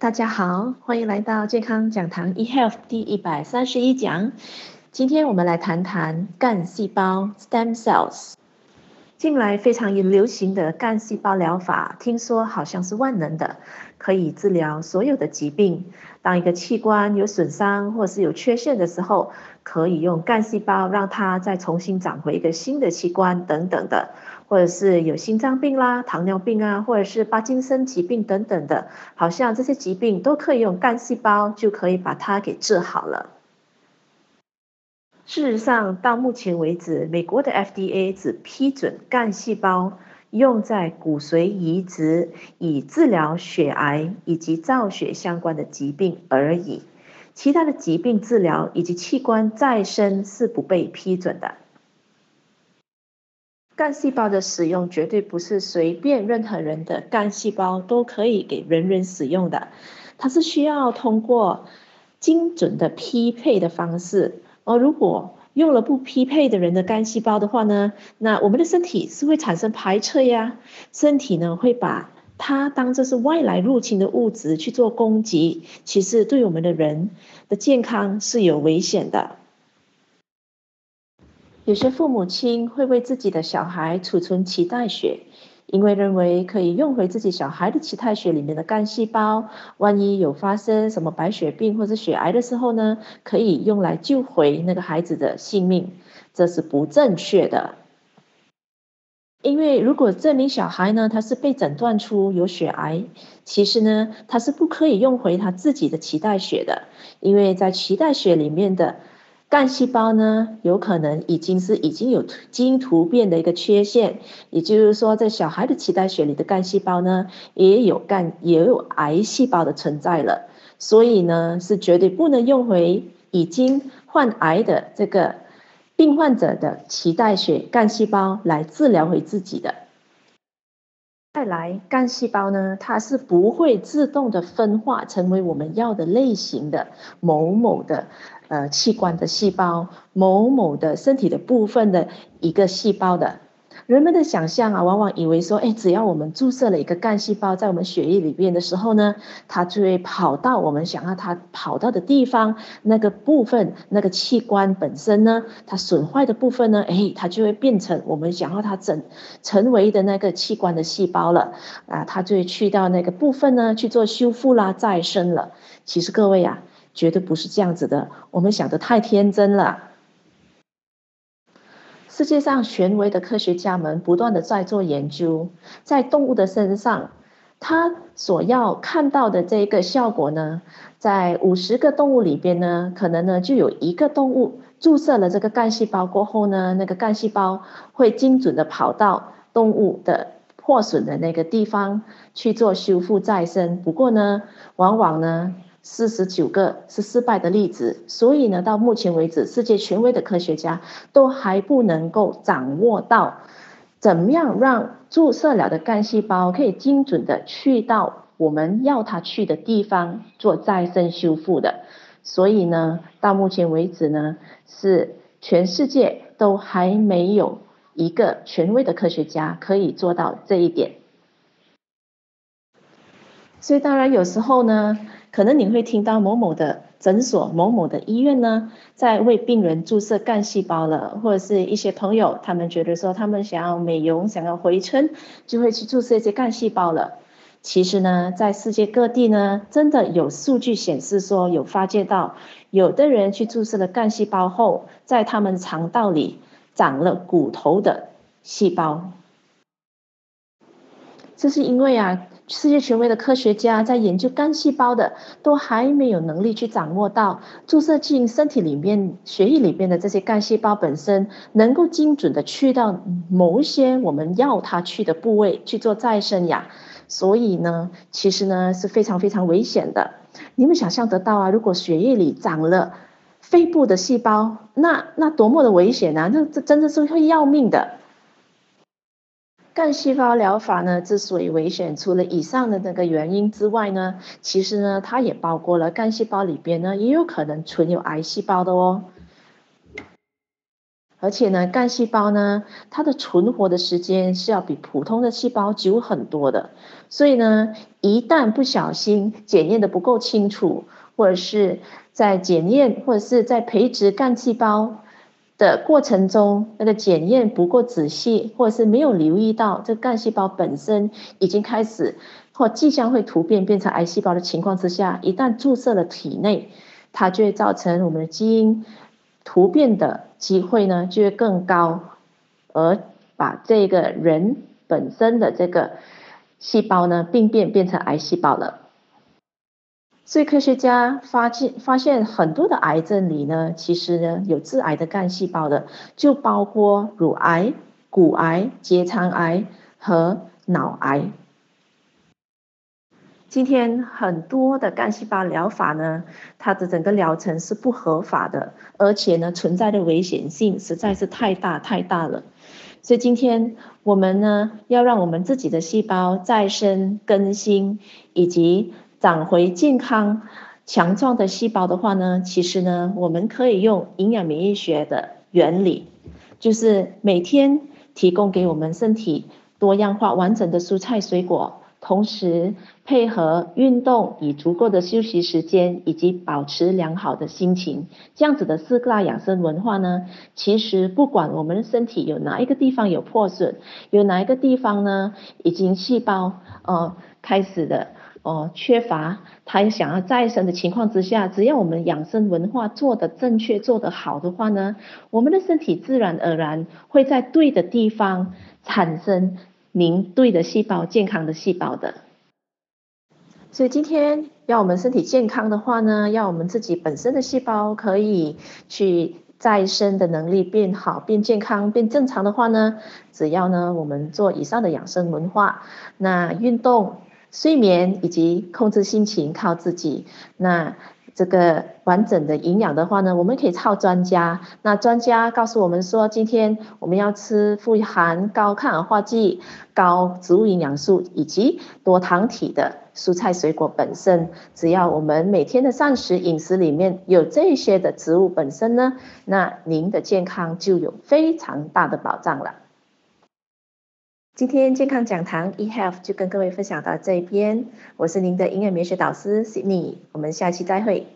大家好，欢迎来到健康讲堂 eHealth 第一百三十一讲。今天我们来谈谈干细胞 （stem cells）。近来非常流行的干细胞疗法，听说好像是万能的，可以治疗所有的疾病。当一个器官有损伤或是有缺陷的时候，可以用干细胞让它再重新长回一个新的器官等等的。或者是有心脏病啦、糖尿病啊，或者是帕金森疾病等等的，好像这些疾病都可以用干细胞就可以把它给治好了。事实上，到目前为止，美国的 FDA 只批准干细胞用在骨髓移植、以治疗血癌以及造血相关的疾病而已，其他的疾病治疗以及器官再生是不被批准的。干细胞的使用绝对不是随便任何人的干细胞都可以给人人使用的，它是需要通过精准的匹配的方式。而如果用了不匹配的人的干细胞的话呢，那我们的身体是会产生排斥呀，身体呢会把它当作是外来入侵的物质去做攻击，其实对我们的人的健康是有危险的。有些父母亲会为自己的小孩储存脐带血，因为认为可以用回自己小孩的脐带血里面的干细胞，万一有发生什么白血病或者血癌的时候呢，可以用来救回那个孩子的性命。这是不正确的，因为如果这名小孩呢，他是被诊断出有血癌，其实呢，他是不可以用回他自己的脐带血的，因为在脐带血里面的。干细胞呢，有可能已经是已经有基因突变的一个缺陷，也就是说，在小孩的脐带血里的干细胞呢，也有干也有癌细胞的存在了，所以呢，是绝对不能用回已经患癌的这个病患者的脐带血干细胞来治疗回自己的。再来，干细胞呢，它是不会自动的分化成为我们要的类型的某某的。呃，器官的细胞，某某的身体的部分的一个细胞的，人们的想象啊，往往以为说，哎，只要我们注射了一个干细胞在我们血液里边的时候呢，它就会跑到我们想要它跑到的地方，那个部分，那个器官本身呢，它损坏的部分呢，哎，它就会变成我们想要它整成为的那个器官的细胞了，啊，它就会去到那个部分呢去做修复啦、再生了。其实各位、啊。绝对不是这样子的，我们想得太天真了。世界上权威的科学家们不断的在做研究，在动物的身上，他所要看到的这个效果呢，在五十个动物里边呢，可能呢就有一个动物注射了这个干细胞过后呢，那个干细胞会精准的跑到动物的破损的那个地方去做修复再生。不过呢，往往呢。四十九个是失败的例子，所以呢，到目前为止，世界权威的科学家都还不能够掌握到，怎么样让注射了的干细胞可以精准的去到我们要它去的地方做再生修复的。所以呢，到目前为止呢，是全世界都还没有一个权威的科学家可以做到这一点。所以当然有时候呢。可能你会听到某某的诊所、某某的医院呢，在为病人注射干细胞了，或者是一些朋友，他们觉得说他们想要美容、想要回春，就会去注射一些干细胞了。其实呢，在世界各地呢，真的有数据显示说，有发现到有的人去注射了干细胞后，在他们肠道里长了骨头的细胞。这是因为啊。世界权威的科学家在研究干细胞的，都还没有能力去掌握到注射进身体里面、血液里面的这些干细胞本身，能够精准的去到某一些我们要它去的部位去做再生呀。所以呢，其实呢是非常非常危险的。你们想象得到啊？如果血液里长了肺部的细胞，那那多么的危险啊！那这真的是会要命的。干细胞疗法呢，之所以危险，除了以上的那个原因之外呢，其实呢，它也包括了干细胞里边呢，也有可能存有癌细胞的哦。而且呢，干细胞呢，它的存活的时间是要比普通的细胞久很多的。所以呢，一旦不小心检验的不够清楚，或者是在检验或者是在培植干细胞的过程中，那个检验不够仔细，或者是没有留意到这干细胞本身已经开始或即将会突变变成癌细胞的情况之下，一旦注射了体内，它就会造成我们的基因突变的机会呢就会更高，而把这个人本身的这个细胞呢病变变成癌细胞了。所以科学家发现，发现很多的癌症里呢，其实呢有致癌的干细胞的，就包括乳癌、骨癌、结肠癌和脑癌。今天很多的干细胞疗法呢，它的整个疗程是不合法的，而且呢存在的危险性实在是太大太大了。所以今天我们呢要让我们自己的细胞再生更新，以及长回健康、强壮的细胞的话呢，其实呢，我们可以用营养免疫学的原理，就是每天提供给我们身体多样化、完整的蔬菜水果，同时配合运动，以足够的休息时间，以及保持良好的心情，这样子的四大养生文化呢，其实不管我们身体有哪一个地方有破损，有哪一个地方呢，已经细胞呃开始的。哦，缺乏他想要再生的情况之下，只要我们养生文化做得正确、做得好的话呢，我们的身体自然而然会在对的地方产生您对的细胞、健康的细胞的。所以今天要我们身体健康的话呢，要我们自己本身的细胞可以去再生的能力变好、变健康、变正常的话呢，只要呢我们做以上的养生文化，那运动。睡眠以及控制心情靠自己。那这个完整的营养的话呢，我们可以靠专家。那专家告诉我们说，今天我们要吃富含高抗氧化剂、高植物营养素以及多糖体的蔬菜水果本身。只要我们每天的膳食饮食里面有这些的植物本身呢，那您的健康就有非常大的保障了。今天健康讲堂 eHealth 就跟各位分享到这边，我是您的营养美学导师 Sydney，我们下期再会。